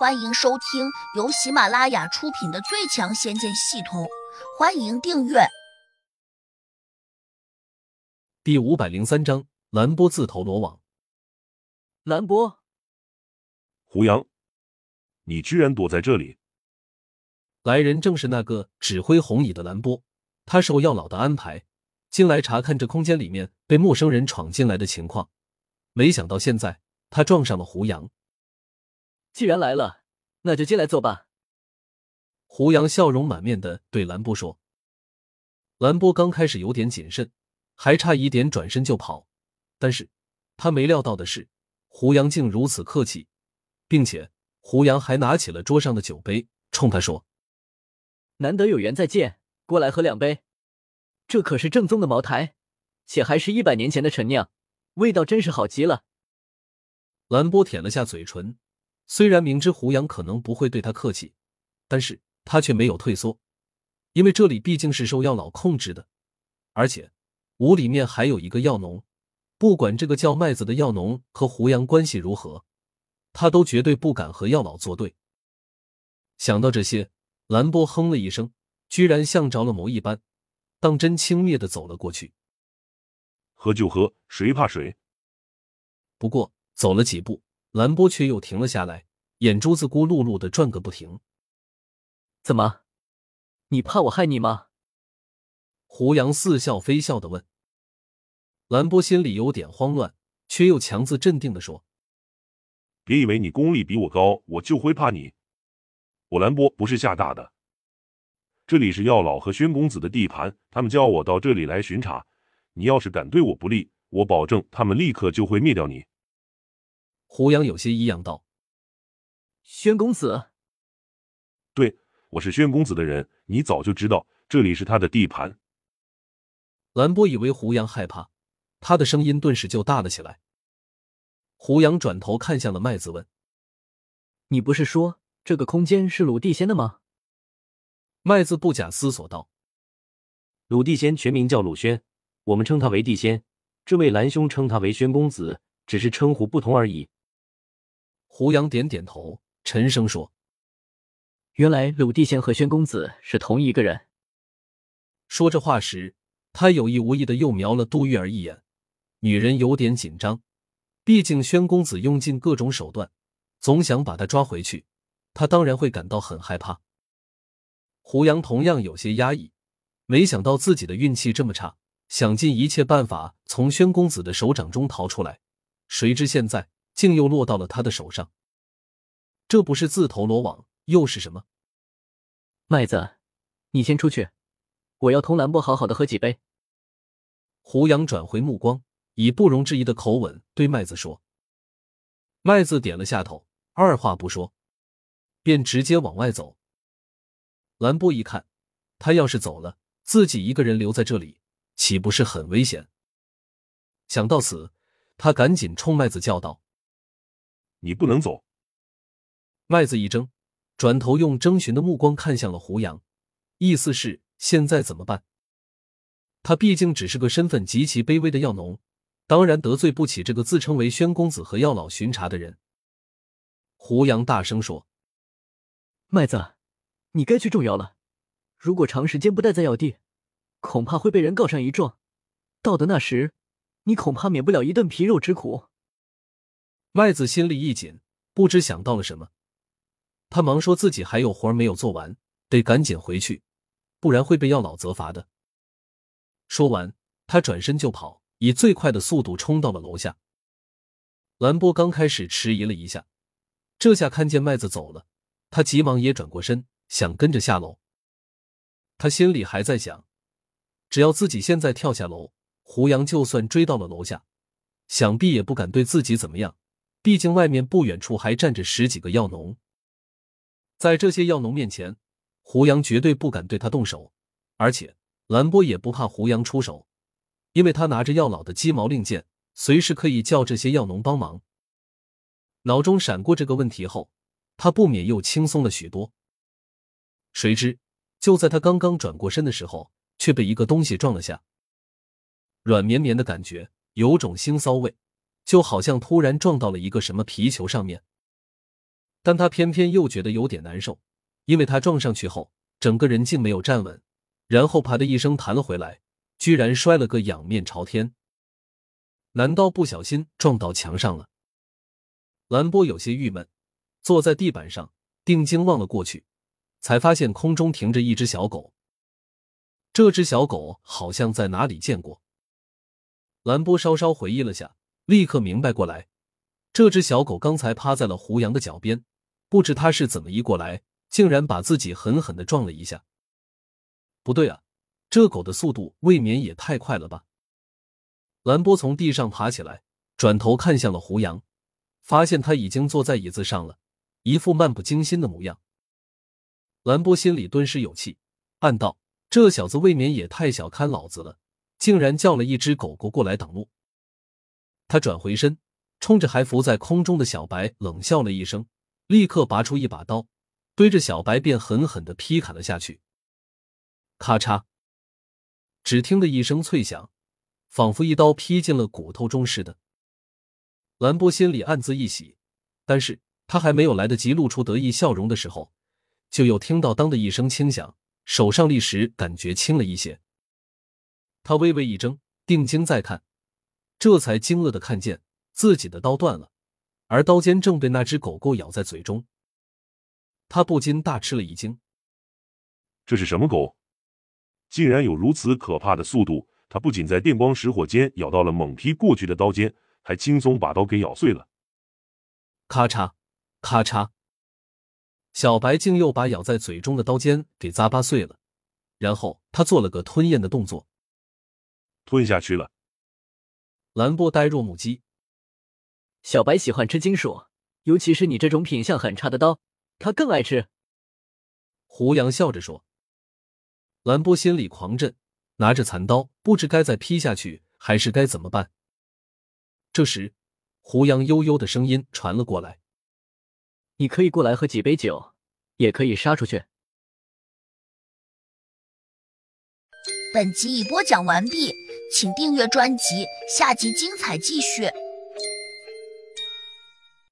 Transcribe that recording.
欢迎收听由喜马拉雅出品的《最强仙剑系统》，欢迎订阅。第五百零三章：蓝波自投罗网。蓝波，胡杨，你居然躲在这里！来人正是那个指挥红蚁的蓝波，他受药老的安排，进来查看这空间里面被陌生人闯进来的情况。没想到现在他撞上了胡杨。既然来了，那就进来坐吧。胡杨笑容满面的对兰波说。兰波刚开始有点谨慎，还差一点转身就跑，但是他没料到的是，胡杨竟如此客气，并且胡杨还拿起了桌上的酒杯，冲他说：“难得有缘再见，过来喝两杯。这可是正宗的茅台，且还是一百年前的陈酿，味道真是好极了。”兰波舔了下嘴唇。虽然明知胡杨可能不会对他客气，但是他却没有退缩，因为这里毕竟是受药老控制的，而且屋里面还有一个药农，不管这个叫麦子的药农和胡杨关系如何，他都绝对不敢和药老作对。想到这些，兰波哼了一声，居然像着了魔一般，当真轻蔑的走了过去。喝就喝，谁怕谁？不过走了几步。兰波却又停了下来，眼珠子咕噜噜的转个不停。怎么？你怕我害你吗？胡杨似笑非笑的问。兰波心里有点慌乱，却又强自镇定的说：“别以为你功力比我高，我就会怕你。我兰波不是吓大的。这里是药老和宣公子的地盘，他们叫我到这里来巡查。你要是敢对我不利，我保证他们立刻就会灭掉你。”胡杨有些异样道：“宣公子，对，我是宣公子的人，你早就知道这里是他的地盘。”兰波以为胡杨害怕，他的声音顿时就大了起来。胡杨转头看向了麦子，问：“你不是说这个空间是鲁地仙的吗？”麦子不假思索道：“鲁地仙全名叫鲁轩，我们称他为地仙。这位兰兄称他为宣公子，只是称呼不同而已。”胡杨点点头，沉声说：“原来鲁地仙和宣公子是同一个人。”说这话时，他有意无意的又瞄了杜玉儿一眼。女人有点紧张，毕竟宣公子用尽各种手段，总想把她抓回去，她当然会感到很害怕。胡杨同样有些压抑，没想到自己的运气这么差，想尽一切办法从宣公子的手掌中逃出来，谁知现在。竟又落到了他的手上，这不是自投罗网又是什么？麦子，你先出去，我要同兰波好好的喝几杯。胡杨转回目光，以不容置疑的口吻对麦子说。麦子点了下头，二话不说，便直接往外走。兰波一看，他要是走了，自己一个人留在这里，岂不是很危险？想到此，他赶紧冲麦子叫道。你不能走！麦子一怔，转头用征询的目光看向了胡杨，意思是现在怎么办？他毕竟只是个身份极其卑微的药农，当然得罪不起这个自称为宣公子和药老巡查的人。胡杨大声说：“麦子，你该去种药了。如果长时间不待在药地，恐怕会被人告上一状。到的那时，你恐怕免不了一顿皮肉之苦。”麦子心里一紧，不知想到了什么，他忙说自己还有活没有做完，得赶紧回去，不然会被药老责罚的。说完，他转身就跑，以最快的速度冲到了楼下。兰波刚开始迟疑了一下，这下看见麦子走了，他急忙也转过身，想跟着下楼。他心里还在想，只要自己现在跳下楼，胡杨就算追到了楼下，想必也不敢对自己怎么样。毕竟外面不远处还站着十几个药农，在这些药农面前，胡杨绝对不敢对他动手，而且兰波也不怕胡杨出手，因为他拿着药老的鸡毛令箭，随时可以叫这些药农帮忙。脑中闪过这个问题后，他不免又轻松了许多。谁知就在他刚刚转过身的时候，却被一个东西撞了下，软绵绵的感觉，有种腥骚味。就好像突然撞到了一个什么皮球上面，但他偏偏又觉得有点难受，因为他撞上去后，整个人竟没有站稳，然后啪的一声弹了回来，居然摔了个仰面朝天。难道不小心撞到墙上了？兰波有些郁闷，坐在地板上，定睛望了过去，才发现空中停着一只小狗。这只小狗好像在哪里见过。兰波稍稍回忆了下，立刻明白过来，这只小狗刚才趴在了胡杨的脚边，不知他是怎么移过来，竟然把自己狠狠的撞了一下。不对啊，这狗的速度未免也太快了吧！兰波从地上爬起来，转头看向了胡杨。发现他已经坐在椅子上了，一副漫不经心的模样。兰波心里顿时有气，暗道：这小子未免也太小看老子了，竟然叫了一只狗狗过来挡路。他转回身，冲着还浮在空中的小白冷笑了一声，立刻拔出一把刀，对着小白便狠狠的劈砍了下去。咔嚓！只听得一声脆响，仿佛一刀劈进了骨头中似的。兰波心里暗自一喜，但是他还没有来得及露出得意笑容的时候，就又听到“当”的一声轻响，手上立时感觉轻了一些。他微微一怔，定睛再看，这才惊愕的看见自己的刀断了，而刀尖正被那只狗狗咬在嘴中。他不禁大吃了一惊：“这是什么狗？竟然有如此可怕的速度！”他不仅在电光石火间咬到了猛劈过去的刀尖。还轻松把刀给咬碎了，咔嚓，咔嚓，小白竟又把咬在嘴中的刀尖给咂巴碎了，然后他做了个吞咽的动作，吞下去了。兰波呆若木鸡，小白喜欢吃金属，尤其是你这种品相很差的刀，他更爱吃。胡杨笑着说。兰波心里狂震，拿着残刀，不知该再劈下去还是该怎么办。这时，胡杨悠悠的声音传了过来：“你可以过来喝几杯酒，也可以杀出去。”本集已播讲完毕，请订阅专辑，下集精彩继续。